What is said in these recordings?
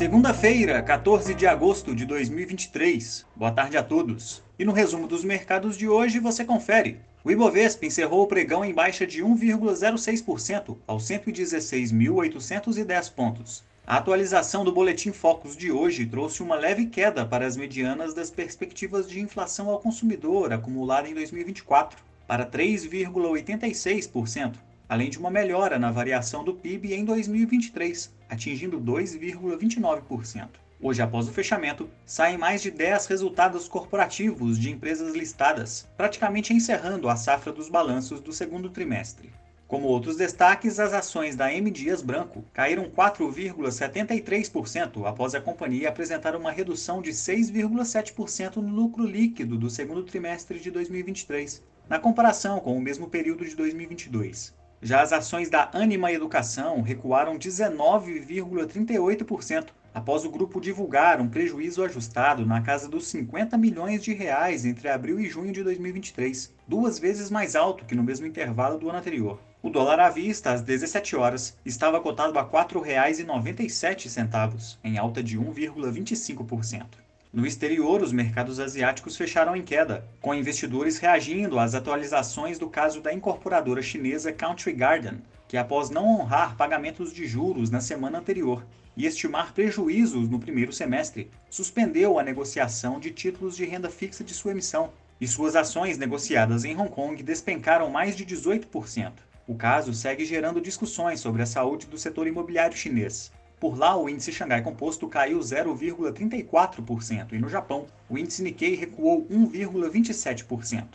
Segunda-feira, 14 de agosto de 2023. Boa tarde a todos. E no resumo dos mercados de hoje você confere. O Ibovespa encerrou o pregão em baixa de 1,06% aos 116.810 pontos. A atualização do Boletim Focus de hoje trouxe uma leve queda para as medianas das perspectivas de inflação ao consumidor acumulada em 2024, para 3,86%, além de uma melhora na variação do PIB em 2023, atingindo 2,29%. Hoje, após o fechamento, saem mais de 10 resultados corporativos de empresas listadas, praticamente encerrando a safra dos balanços do segundo trimestre. Como outros destaques, as ações da M Dias Branco caíram 4,73% após a companhia apresentar uma redução de 6,7% no lucro líquido do segundo trimestre de 2023, na comparação com o mesmo período de 2022. Já as ações da Anima Educação recuaram 19,38% após o grupo divulgar um prejuízo ajustado na casa dos 50 milhões de reais entre abril e junho de 2023, duas vezes mais alto que no mesmo intervalo do ano anterior. O dólar à vista, às 17 horas, estava cotado a R$ 4,97, em alta de 1,25%. No exterior, os mercados asiáticos fecharam em queda, com investidores reagindo às atualizações do caso da incorporadora chinesa Country Garden, que após não honrar pagamentos de juros na semana anterior e estimar prejuízos no primeiro semestre, suspendeu a negociação de títulos de renda fixa de sua emissão, e suas ações negociadas em Hong Kong despencaram mais de 18%. O caso segue gerando discussões sobre a saúde do setor imobiliário chinês. Por lá, o índice Xangai Composto caiu 0,34% e no Japão, o índice Nikkei recuou 1,27%.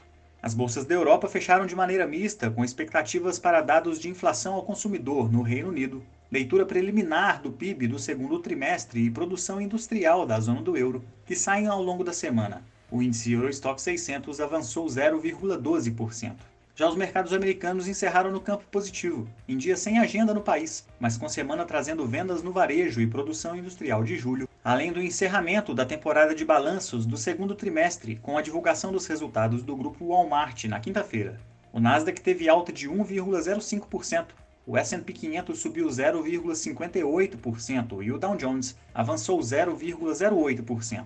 As bolsas da Europa fecharam de maneira mista, com expectativas para dados de inflação ao consumidor no Reino Unido, leitura preliminar do PIB do segundo trimestre e produção industrial da zona do euro, que saem ao longo da semana. O índice Eurostock 600 avançou 0,12%. Já os mercados americanos encerraram no campo positivo, em dia sem agenda no país, mas com semana trazendo vendas no varejo e produção industrial de julho, além do encerramento da temporada de balanços do segundo trimestre, com a divulgação dos resultados do grupo Walmart na quinta-feira. O Nasdaq teve alta de 1,05%, o S&P 500 subiu 0,58% e o Dow Jones avançou 0,08%.